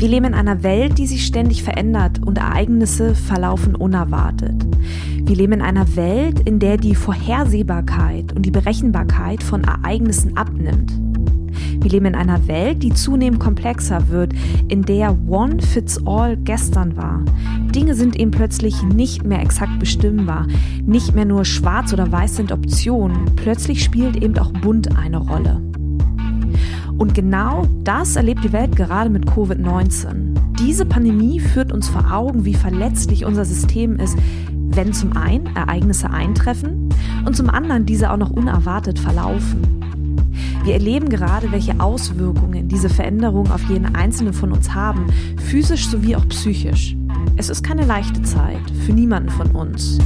Wir leben in einer Welt, die sich ständig verändert und Ereignisse verlaufen unerwartet. Wir leben in einer Welt, in der die Vorhersehbarkeit und die Berechenbarkeit von Ereignissen abnimmt. Wir leben in einer Welt, die zunehmend komplexer wird, in der One Fits All gestern war. Dinge sind eben plötzlich nicht mehr exakt bestimmbar. Nicht mehr nur schwarz oder weiß sind Optionen. Plötzlich spielt eben auch bunt eine Rolle. Und genau das erlebt die Welt gerade mit Covid-19. Diese Pandemie führt uns vor Augen, wie verletzlich unser System ist, wenn zum einen Ereignisse eintreffen und zum anderen diese auch noch unerwartet verlaufen. Wir erleben gerade, welche Auswirkungen diese Veränderungen auf jeden einzelnen von uns haben, physisch sowie auch psychisch. Es ist keine leichte Zeit für niemanden von uns.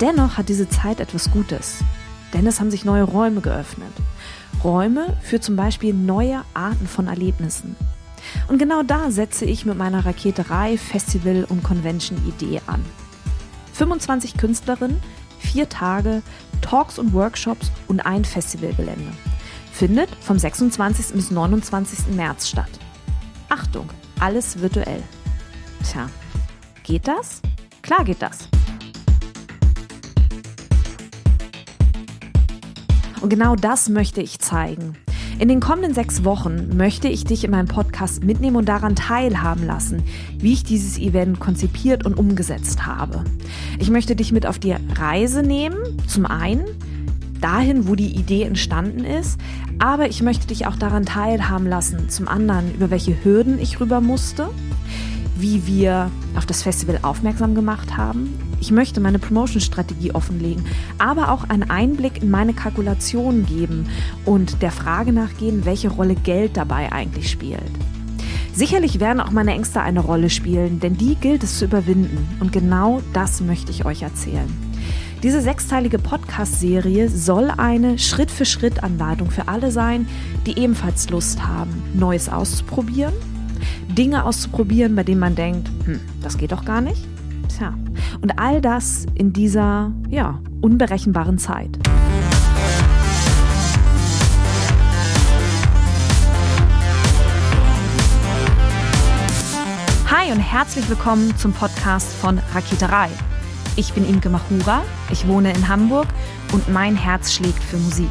Dennoch hat diese Zeit etwas Gutes, denn es haben sich neue Räume geöffnet. Räume für zum Beispiel neue Arten von Erlebnissen. Und genau da setze ich mit meiner Raketerei, Festival und Convention-Idee an. 25 Künstlerinnen, vier Tage, Talks und Workshops und ein Festivalgelände. Findet vom 26. bis 29. März statt. Achtung, alles virtuell. Tja, geht das? Klar geht das. Und genau das möchte ich zeigen. In den kommenden sechs Wochen möchte ich dich in meinem Podcast mitnehmen und daran teilhaben lassen, wie ich dieses Event konzipiert und umgesetzt habe. Ich möchte dich mit auf die Reise nehmen, zum einen dahin, wo die Idee entstanden ist, aber ich möchte dich auch daran teilhaben lassen, zum anderen, über welche Hürden ich rüber musste, wie wir auf das Festival aufmerksam gemacht haben ich möchte meine Promotion-Strategie offenlegen, aber auch einen Einblick in meine Kalkulationen geben und der Frage nachgehen, welche Rolle Geld dabei eigentlich spielt. Sicherlich werden auch meine Ängste eine Rolle spielen, denn die gilt es zu überwinden. Und genau das möchte ich euch erzählen. Diese sechsteilige Podcast-Serie soll eine Schritt-für-Schritt-Anleitung für alle sein, die ebenfalls Lust haben, Neues auszuprobieren, Dinge auszuprobieren, bei denen man denkt, hm, das geht doch gar nicht Tja, und all das in dieser, ja, unberechenbaren Zeit. Hi und herzlich willkommen zum Podcast von Raketerei. Ich bin Imke Machura, ich wohne in Hamburg und mein Herz schlägt für Musik.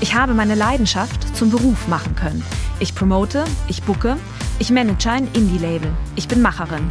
Ich habe meine Leidenschaft zum Beruf machen können. Ich promote, ich bucke, ich manage ein Indie-Label, ich bin Macherin.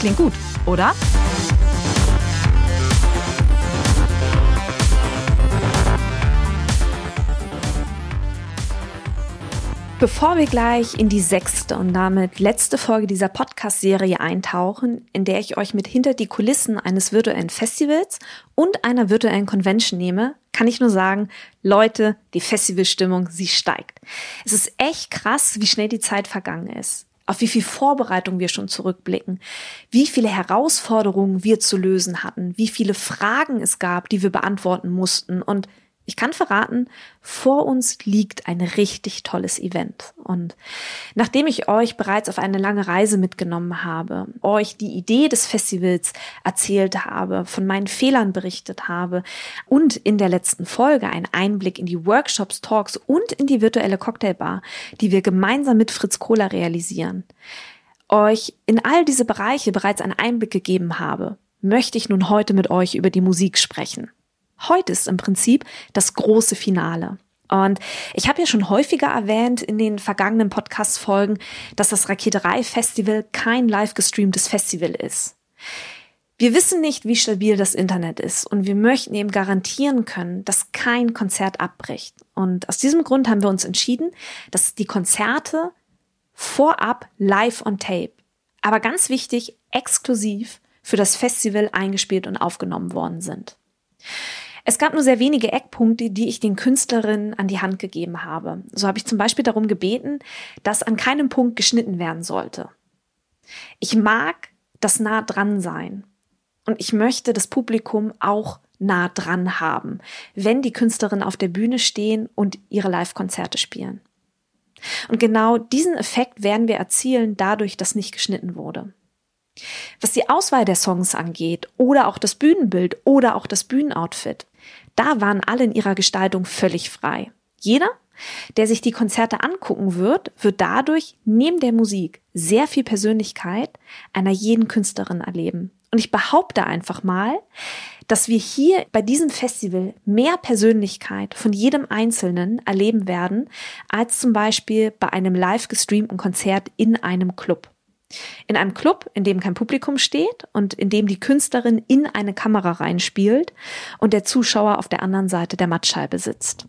Klingt gut, oder? Bevor wir gleich in die sechste und damit letzte Folge dieser Podcast-Serie eintauchen, in der ich euch mit hinter die Kulissen eines virtuellen Festivals und einer virtuellen Convention nehme, kann ich nur sagen, Leute, die Festivalstimmung, sie steigt. Es ist echt krass, wie schnell die Zeit vergangen ist auf wie viel Vorbereitung wir schon zurückblicken, wie viele Herausforderungen wir zu lösen hatten, wie viele Fragen es gab, die wir beantworten mussten und ich kann verraten, vor uns liegt ein richtig tolles Event. Und nachdem ich euch bereits auf eine lange Reise mitgenommen habe, euch die Idee des Festivals erzählt habe, von meinen Fehlern berichtet habe und in der letzten Folge einen Einblick in die Workshops, Talks und in die virtuelle Cocktailbar, die wir gemeinsam mit Fritz Kohler realisieren, euch in all diese Bereiche bereits einen Einblick gegeben habe, möchte ich nun heute mit euch über die Musik sprechen. Heute ist im Prinzip das große Finale. Und ich habe ja schon häufiger erwähnt in den vergangenen Podcast-Folgen, dass das Raketerei-Festival kein live gestreamtes Festival ist. Wir wissen nicht, wie stabil das Internet ist und wir möchten eben garantieren können, dass kein Konzert abbricht. Und aus diesem Grund haben wir uns entschieden, dass die Konzerte vorab live on tape, aber ganz wichtig, exklusiv für das Festival eingespielt und aufgenommen worden sind. Es gab nur sehr wenige Eckpunkte, die ich den Künstlerinnen an die Hand gegeben habe. So habe ich zum Beispiel darum gebeten, dass an keinem Punkt geschnitten werden sollte. Ich mag das nah dran sein. Und ich möchte das Publikum auch nah dran haben, wenn die Künstlerinnen auf der Bühne stehen und ihre Live-Konzerte spielen. Und genau diesen Effekt werden wir erzielen dadurch, dass nicht geschnitten wurde. Was die Auswahl der Songs angeht oder auch das Bühnenbild oder auch das Bühnenoutfit, da waren alle in ihrer Gestaltung völlig frei. Jeder, der sich die Konzerte angucken wird, wird dadurch neben der Musik sehr viel Persönlichkeit einer jeden Künstlerin erleben. Und ich behaupte einfach mal, dass wir hier bei diesem Festival mehr Persönlichkeit von jedem Einzelnen erleben werden, als zum Beispiel bei einem live gestreamten Konzert in einem Club. In einem Club, in dem kein Publikum steht und in dem die Künstlerin in eine Kamera reinspielt und der Zuschauer auf der anderen Seite der Mattscheibe sitzt.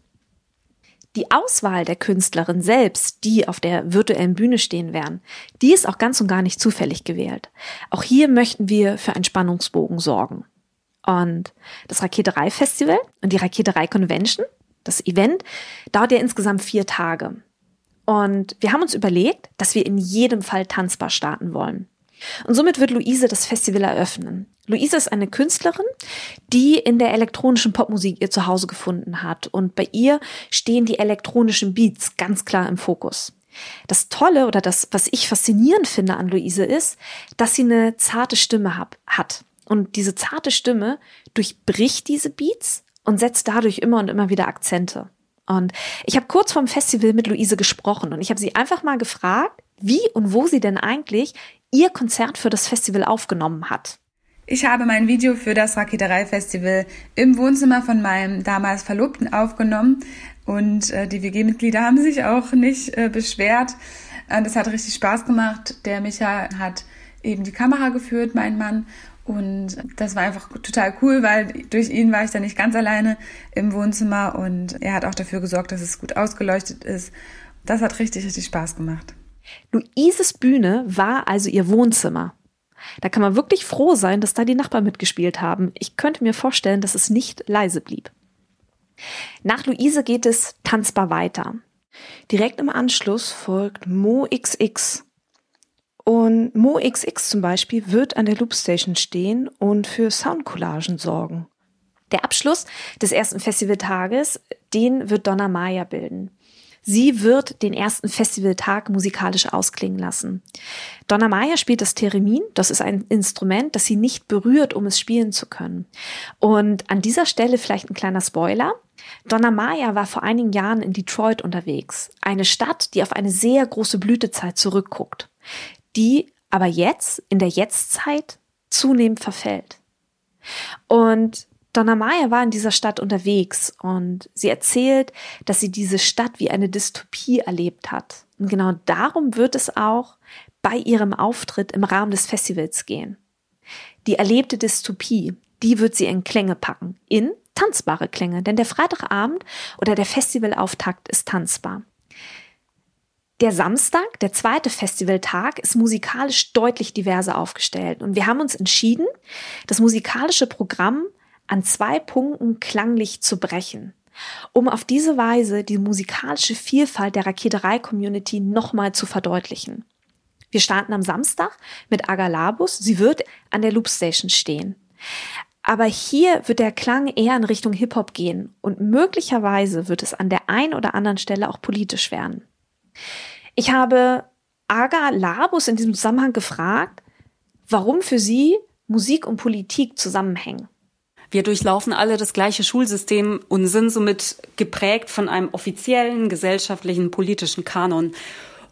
Die Auswahl der Künstlerin selbst, die auf der virtuellen Bühne stehen werden, die ist auch ganz und gar nicht zufällig gewählt. Auch hier möchten wir für einen Spannungsbogen sorgen. Und das Raketerei Festival und die Raketerei Convention, das Event, dauert ja insgesamt vier Tage. Und wir haben uns überlegt, dass wir in jedem Fall tanzbar starten wollen. Und somit wird Luise das Festival eröffnen. Luise ist eine Künstlerin, die in der elektronischen Popmusik ihr Zuhause gefunden hat. Und bei ihr stehen die elektronischen Beats ganz klar im Fokus. Das Tolle oder das, was ich faszinierend finde an Luise ist, dass sie eine zarte Stimme hab, hat. Und diese zarte Stimme durchbricht diese Beats und setzt dadurch immer und immer wieder Akzente. Und ich habe kurz vorm Festival mit Luise gesprochen und ich habe sie einfach mal gefragt, wie und wo sie denn eigentlich ihr Konzert für das Festival aufgenommen hat. Ich habe mein Video für das Raketerei-Festival im Wohnzimmer von meinem damals Verlobten aufgenommen und äh, die WG-Mitglieder haben sich auch nicht äh, beschwert. Und es hat richtig Spaß gemacht. Der Micha hat eben die Kamera geführt, mein Mann, und das war einfach total cool, weil durch ihn war ich dann nicht ganz alleine im Wohnzimmer und er hat auch dafür gesorgt, dass es gut ausgeleuchtet ist. Das hat richtig, richtig Spaß gemacht. Luises Bühne war also ihr Wohnzimmer. Da kann man wirklich froh sein, dass da die Nachbarn mitgespielt haben. Ich könnte mir vorstellen, dass es nicht leise blieb. Nach Luise geht es tanzbar weiter. Direkt im Anschluss folgt Mo XX und Mo XX zum Beispiel wird an der Loopstation stehen und für Soundcollagen sorgen. Der Abschluss des ersten Festivaltages, den wird Donna Maya bilden. Sie wird den ersten Festivaltag musikalisch ausklingen lassen. Donna Maya spielt das Theremin. Das ist ein Instrument, das sie nicht berührt, um es spielen zu können. Und an dieser Stelle vielleicht ein kleiner Spoiler. Donna Maya war vor einigen Jahren in Detroit unterwegs. Eine Stadt, die auf eine sehr große Blütezeit zurückguckt die aber jetzt, in der Jetztzeit, zunehmend verfällt. Und Donna Maya war in dieser Stadt unterwegs und sie erzählt, dass sie diese Stadt wie eine Dystopie erlebt hat. Und genau darum wird es auch bei ihrem Auftritt im Rahmen des Festivals gehen. Die erlebte Dystopie, die wird sie in Klänge packen, in tanzbare Klänge, denn der Freitagabend oder der Festivalauftakt ist tanzbar. Der Samstag, der zweite Festivaltag, ist musikalisch deutlich diverser aufgestellt. Und wir haben uns entschieden, das musikalische Programm an zwei Punkten klanglich zu brechen, um auf diese Weise die musikalische Vielfalt der Raketerei-Community nochmal zu verdeutlichen. Wir starten am Samstag mit Agalabus. Sie wird an der Loopstation stehen. Aber hier wird der Klang eher in Richtung Hip-Hop gehen und möglicherweise wird es an der einen oder anderen Stelle auch politisch werden. Ich habe Aga Labus in diesem Zusammenhang gefragt, warum für sie Musik und Politik zusammenhängen. Wir durchlaufen alle das gleiche Schulsystem und sind somit geprägt von einem offiziellen gesellschaftlichen politischen Kanon.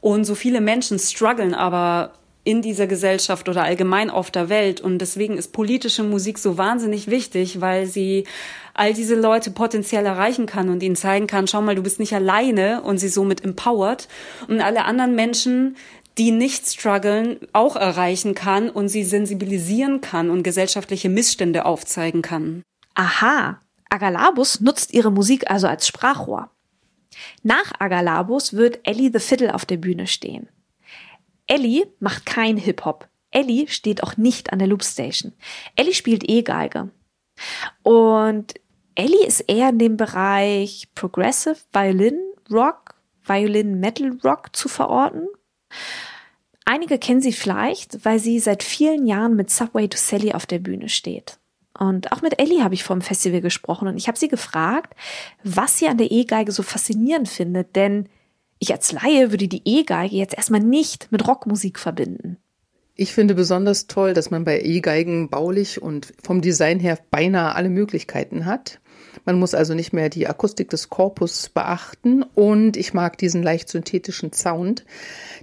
Und so viele Menschen strugglen aber in dieser Gesellschaft oder allgemein auf der Welt. Und deswegen ist politische Musik so wahnsinnig wichtig, weil sie all diese Leute potenziell erreichen kann und ihnen zeigen kann, schau mal, du bist nicht alleine und sie somit empowert und alle anderen Menschen, die nicht strugglen, auch erreichen kann und sie sensibilisieren kann und gesellschaftliche Missstände aufzeigen kann. Aha, Agalabus nutzt ihre Musik also als Sprachrohr. Nach Agalabus wird Ellie the Fiddle auf der Bühne stehen. Ellie macht kein Hip-Hop. Ellie steht auch nicht an der Loopstation. Ellie spielt E-Geige. Und Ellie ist eher in dem Bereich Progressive Violin Rock, Violin Metal Rock zu verorten. Einige kennen sie vielleicht, weil sie seit vielen Jahren mit Subway to Sally auf der Bühne steht. Und auch mit Ellie habe ich vor dem Festival gesprochen und ich habe sie gefragt, was sie an der E-Geige so faszinierend findet, denn ich als Laie würde die E-Geige jetzt erstmal nicht mit Rockmusik verbinden. Ich finde besonders toll, dass man bei E-Geigen baulich und vom Design her beinahe alle Möglichkeiten hat. Man muss also nicht mehr die Akustik des Korpus beachten und ich mag diesen leicht synthetischen Sound.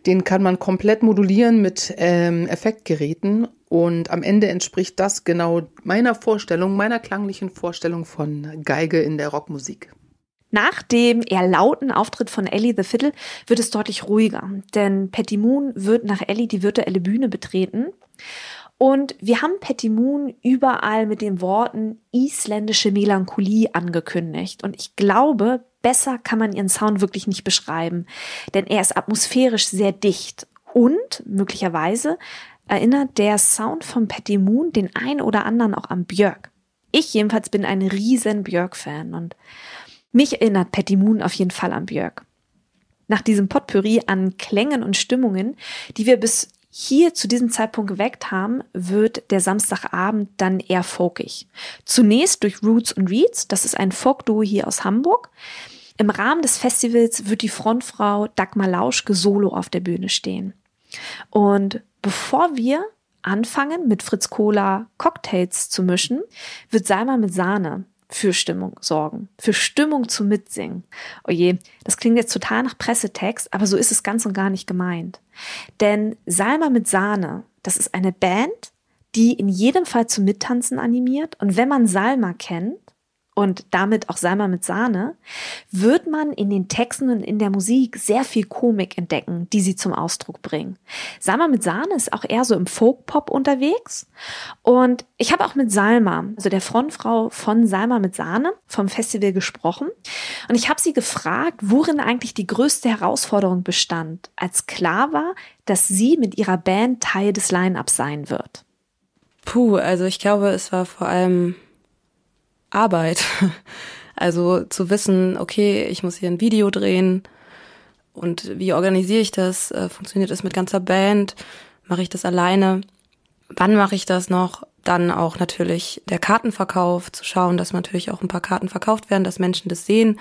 Den kann man komplett modulieren mit ähm, Effektgeräten und am Ende entspricht das genau meiner Vorstellung, meiner klanglichen Vorstellung von Geige in der Rockmusik. Nach dem eher lauten Auftritt von Ellie the Fiddle wird es deutlich ruhiger, denn Patty Moon wird nach Ellie die virtuelle Bühne betreten. Und wir haben Patty Moon überall mit den Worten isländische Melancholie angekündigt. Und ich glaube, besser kann man ihren Sound wirklich nicht beschreiben, denn er ist atmosphärisch sehr dicht und möglicherweise erinnert der Sound von Patty Moon den einen oder anderen auch an Björk. Ich jedenfalls bin ein riesen Björk-Fan und mich erinnert Patty Moon auf jeden Fall an Björk. Nach diesem Potpourri an Klängen und Stimmungen, die wir bis hier zu diesem Zeitpunkt geweckt haben, wird der Samstagabend dann eher folkig. Zunächst durch Roots und Reeds, das ist ein Folk-Duo hier aus Hamburg. Im Rahmen des Festivals wird die Frontfrau Dagmar Lauschke solo auf der Bühne stehen. Und bevor wir anfangen, mit Fritz Cola Cocktails zu mischen, wird Salma mit Sahne für Stimmung sorgen, für Stimmung zu Mitsingen. Oje, das klingt jetzt total nach Pressetext, aber so ist es ganz und gar nicht gemeint. Denn Salma mit Sahne, das ist eine Band, die in jedem Fall zum Mittanzen animiert. Und wenn man Salma kennt, und damit auch Salma mit Sahne, wird man in den Texten und in der Musik sehr viel Komik entdecken, die sie zum Ausdruck bringen. Salma mit Sahne ist auch eher so im Folk-Pop unterwegs. Und ich habe auch mit Salma, also der Frontfrau von Salma mit Sahne, vom Festival gesprochen. Und ich habe sie gefragt, worin eigentlich die größte Herausforderung bestand, als klar war, dass sie mit ihrer Band Teil des Line-Ups sein wird. Puh, also ich glaube, es war vor allem Arbeit. Also zu wissen, okay, ich muss hier ein Video drehen und wie organisiere ich das? Äh, funktioniert das mit ganzer Band? Mache ich das alleine? Wann mache ich das noch? Dann auch natürlich der Kartenverkauf, zu schauen, dass natürlich auch ein paar Karten verkauft werden, dass Menschen das sehen,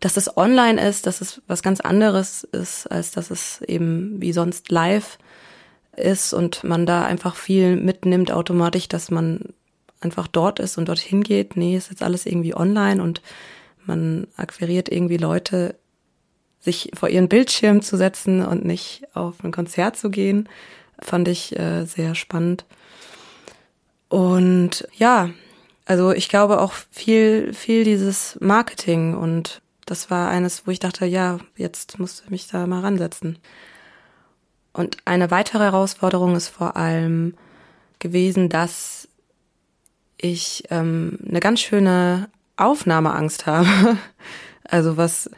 dass es online ist, dass es was ganz anderes ist, als dass es eben wie sonst live ist und man da einfach viel mitnimmt automatisch, dass man einfach dort ist und dorthin geht. Nee, ist jetzt alles irgendwie online und man akquiriert irgendwie Leute, sich vor ihren Bildschirm zu setzen und nicht auf ein Konzert zu gehen, fand ich äh, sehr spannend. Und ja, also ich glaube auch viel, viel dieses Marketing und das war eines, wo ich dachte, ja, jetzt musst du mich da mal ransetzen. Und eine weitere Herausforderung ist vor allem gewesen, dass ich ähm, eine ganz schöne Aufnahmeangst habe. also was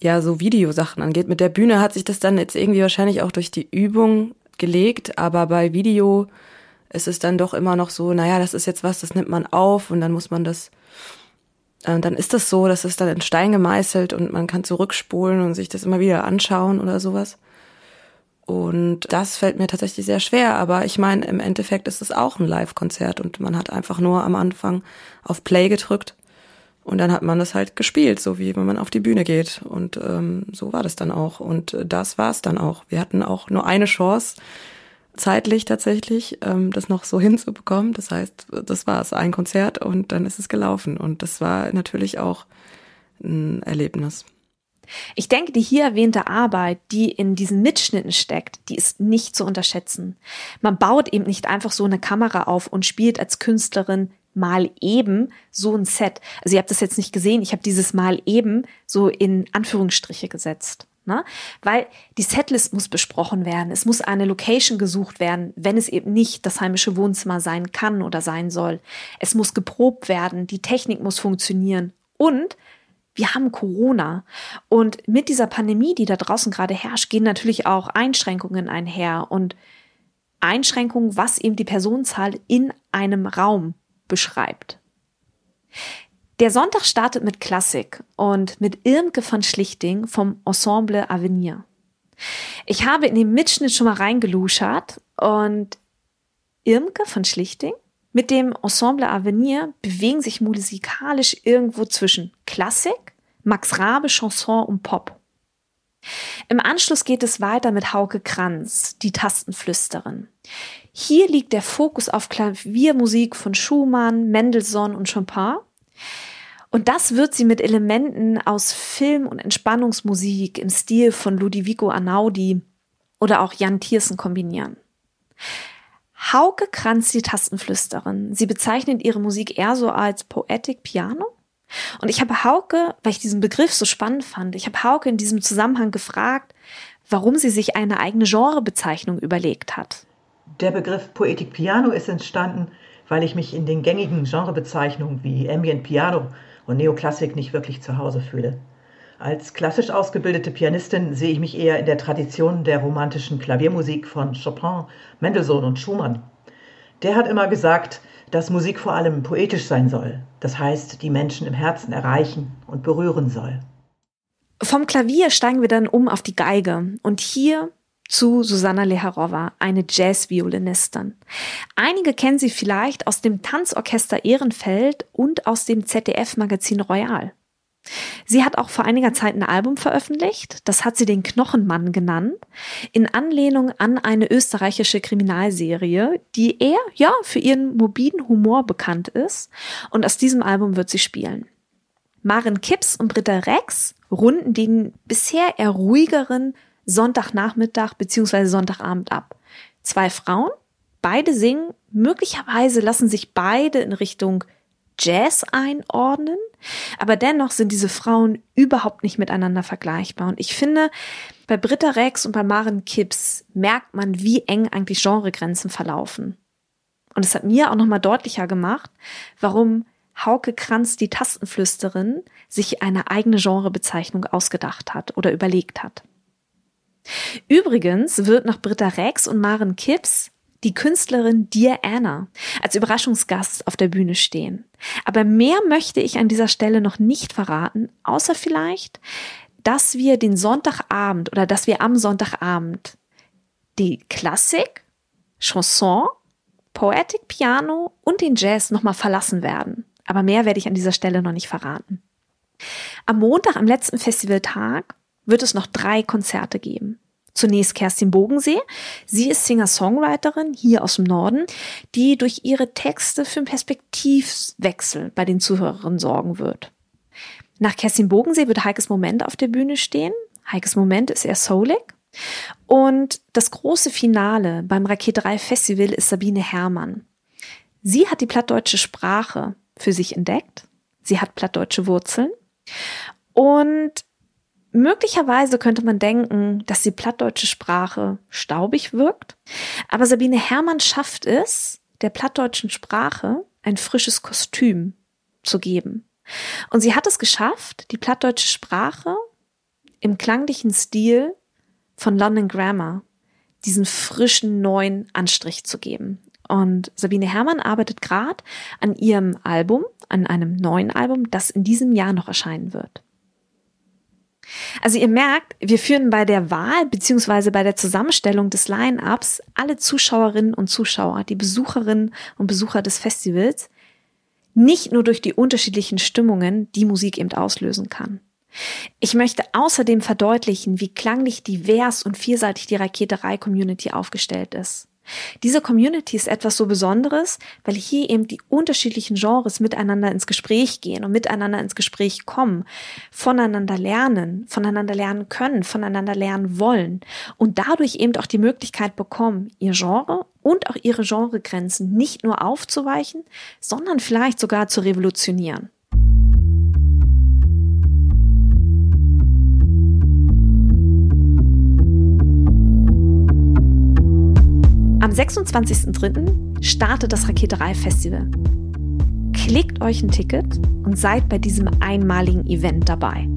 ja so Videosachen angeht. Mit der Bühne hat sich das dann jetzt irgendwie wahrscheinlich auch durch die Übung gelegt, aber bei Video ist es dann doch immer noch so, naja, das ist jetzt was, das nimmt man auf und dann muss man das, äh, dann ist das so, das ist dann in Stein gemeißelt und man kann zurückspulen und sich das immer wieder anschauen oder sowas. Und das fällt mir tatsächlich sehr schwer, aber ich meine, im Endeffekt ist es auch ein Live-Konzert und man hat einfach nur am Anfang auf Play gedrückt und dann hat man das halt gespielt, so wie wenn man auf die Bühne geht. Und ähm, so war das dann auch. Und das war es dann auch. Wir hatten auch nur eine Chance, zeitlich tatsächlich, ähm, das noch so hinzubekommen. Das heißt, das war es, ein Konzert und dann ist es gelaufen. Und das war natürlich auch ein Erlebnis. Ich denke, die hier erwähnte Arbeit, die in diesen Mitschnitten steckt, die ist nicht zu unterschätzen. Man baut eben nicht einfach so eine Kamera auf und spielt als Künstlerin mal eben so ein Set. Also ihr habt das jetzt nicht gesehen, ich habe dieses mal eben so in Anführungsstriche gesetzt. Ne? Weil die Setlist muss besprochen werden, es muss eine Location gesucht werden, wenn es eben nicht das heimische Wohnzimmer sein kann oder sein soll. Es muss geprobt werden, die Technik muss funktionieren und wir haben Corona. Und mit dieser Pandemie, die da draußen gerade herrscht, gehen natürlich auch Einschränkungen einher und Einschränkungen, was eben die Personenzahl in einem Raum beschreibt. Der Sonntag startet mit Klassik und mit Irmke von Schlichting vom Ensemble Avenir. Ich habe in den Mitschnitt schon mal reingeluschert und Irmke von Schlichting mit dem Ensemble Avenir bewegen sich musikalisch irgendwo zwischen Klassik, Max Rabe, Chanson und Pop. Im Anschluss geht es weiter mit Hauke Kranz, die Tastenflüsterin. Hier liegt der Fokus auf Klaviermusik von Schumann, Mendelssohn und Chopin. Und das wird sie mit Elementen aus Film- und Entspannungsmusik im Stil von Ludovico Anaudi oder auch Jan Thiersen kombinieren. Hauke Kranz, die Tastenflüsterin. Sie bezeichnet ihre Musik eher so als Poetic Piano. Und ich habe Hauke, weil ich diesen Begriff so spannend fand, ich habe Hauke in diesem Zusammenhang gefragt, warum sie sich eine eigene Genrebezeichnung überlegt hat. Der Begriff Poetic Piano ist entstanden, weil ich mich in den gängigen Genrebezeichnungen wie Ambient Piano und Neoklassik nicht wirklich zu Hause fühle. Als klassisch ausgebildete Pianistin sehe ich mich eher in der Tradition der romantischen Klaviermusik von Chopin, Mendelssohn und Schumann. Der hat immer gesagt, dass Musik vor allem poetisch sein soll, das heißt, die Menschen im Herzen erreichen und berühren soll. Vom Klavier steigen wir dann um auf die Geige und hier zu Susanna Leharova, eine Jazzviolinistin. Einige kennen sie vielleicht aus dem Tanzorchester Ehrenfeld und aus dem ZDF-Magazin Royal. Sie hat auch vor einiger Zeit ein Album veröffentlicht, das hat sie den Knochenmann genannt, in Anlehnung an eine österreichische Kriminalserie, die eher, ja, für ihren mobilen Humor bekannt ist. Und aus diesem Album wird sie spielen. Maren Kipps und Britta Rex runden den bisher eher ruhigeren Sonntagnachmittag bzw. Sonntagabend ab. Zwei Frauen, beide singen, möglicherweise lassen sich beide in Richtung Jazz einordnen, aber dennoch sind diese Frauen überhaupt nicht miteinander vergleichbar. Und ich finde, bei Britta Rex und bei Maren Kipps merkt man, wie eng eigentlich Genregrenzen verlaufen. Und es hat mir auch nochmal deutlicher gemacht, warum Hauke Kranz, die Tastenflüsterin, sich eine eigene Genrebezeichnung ausgedacht hat oder überlegt hat. Übrigens wird nach Britta Rex und Maren Kipps die Künstlerin Dear Anna als Überraschungsgast auf der Bühne stehen. Aber mehr möchte ich an dieser Stelle noch nicht verraten, außer vielleicht, dass wir den Sonntagabend oder dass wir am Sonntagabend die Klassik, Chanson, Poetic Piano und den Jazz nochmal verlassen werden. Aber mehr werde ich an dieser Stelle noch nicht verraten. Am Montag, am letzten Festivaltag, wird es noch drei Konzerte geben. Zunächst Kerstin Bogensee. Sie ist Singer-Songwriterin hier aus dem Norden, die durch ihre Texte für einen Perspektivwechsel bei den Zuhörerinnen sorgen wird. Nach Kerstin Bogensee wird Heikes Moment auf der Bühne stehen. Heikes Moment ist eher soulig. Und das große Finale beim Raketerei Festival ist Sabine Herrmann. Sie hat die plattdeutsche Sprache für sich entdeckt. Sie hat plattdeutsche Wurzeln. Und Möglicherweise könnte man denken, dass die plattdeutsche Sprache staubig wirkt, aber Sabine Herrmann schafft es, der plattdeutschen Sprache ein frisches Kostüm zu geben. Und sie hat es geschafft, die plattdeutsche Sprache im klanglichen Stil von London Grammar diesen frischen neuen Anstrich zu geben. Und Sabine Herrmann arbeitet gerade an ihrem Album, an einem neuen Album, das in diesem Jahr noch erscheinen wird. Also ihr merkt, wir führen bei der Wahl beziehungsweise bei der Zusammenstellung des Line-ups alle Zuschauerinnen und Zuschauer, die Besucherinnen und Besucher des Festivals, nicht nur durch die unterschiedlichen Stimmungen, die Musik eben auslösen kann. Ich möchte außerdem verdeutlichen, wie klanglich divers und vielseitig die Raketerei-Community aufgestellt ist. Diese Community ist etwas so Besonderes, weil hier eben die unterschiedlichen Genres miteinander ins Gespräch gehen und miteinander ins Gespräch kommen, voneinander lernen, voneinander lernen können, voneinander lernen wollen und dadurch eben auch die Möglichkeit bekommen, ihr Genre und auch ihre Genregrenzen nicht nur aufzuweichen, sondern vielleicht sogar zu revolutionieren. 26.03. startet das Raketerei-Festival. Klickt euch ein Ticket und seid bei diesem einmaligen Event dabei.